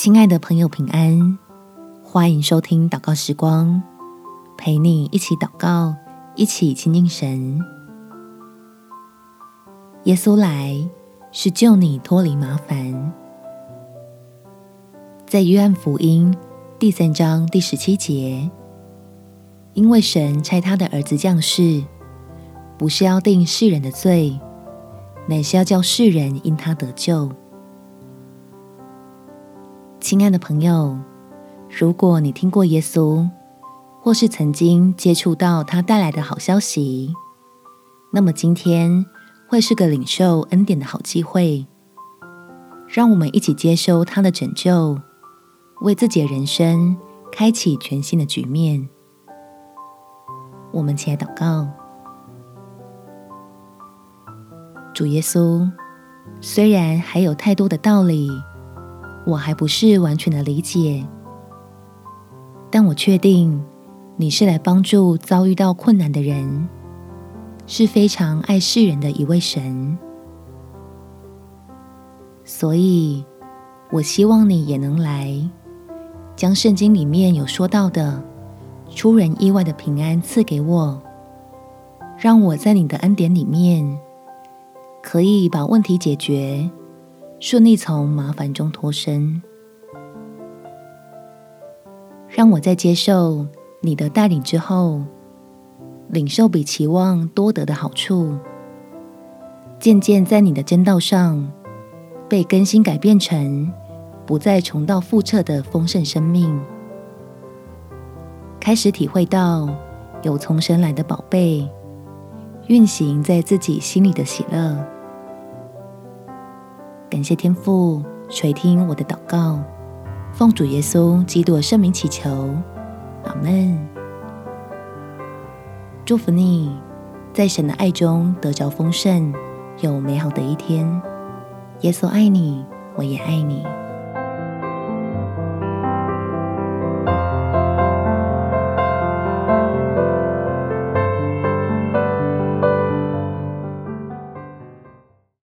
亲爱的朋友，平安！欢迎收听祷告时光，陪你一起祷告，一起亲近神。耶稣来是救你脱离麻烦。在约翰福音第三章第十七节，因为神差他的儿子降世，不是要定世人的罪，乃是要叫世人因他得救。亲爱的朋友，如果你听过耶稣，或是曾经接触到他带来的好消息，那么今天会是个领受恩典的好机会。让我们一起接收他的拯救，为自己的人生开启全新的局面。我们起来祷告。主耶稣，虽然还有太多的道理，我还不是完全的理解，但我确定你是来帮助遭遇到困难的人，是非常爱世人的一位神。所以，我希望你也能来，将圣经里面有说到的出人意外的平安赐给我，让我在你的恩典里面可以把问题解决。顺利从麻烦中脱身，让我在接受你的带领之后，领受比期望多得的好处，渐渐在你的真道上被更新改变成不再重蹈覆辙的丰盛生命，开始体会到有从神来的宝贝运行在自己心里的喜乐。感谢天父垂听我的祷告，奉主耶稣基督的圣名祈求，阿门。祝福你，在神的爱中得着丰盛，有美好的一天。耶稣爱你，我也爱你。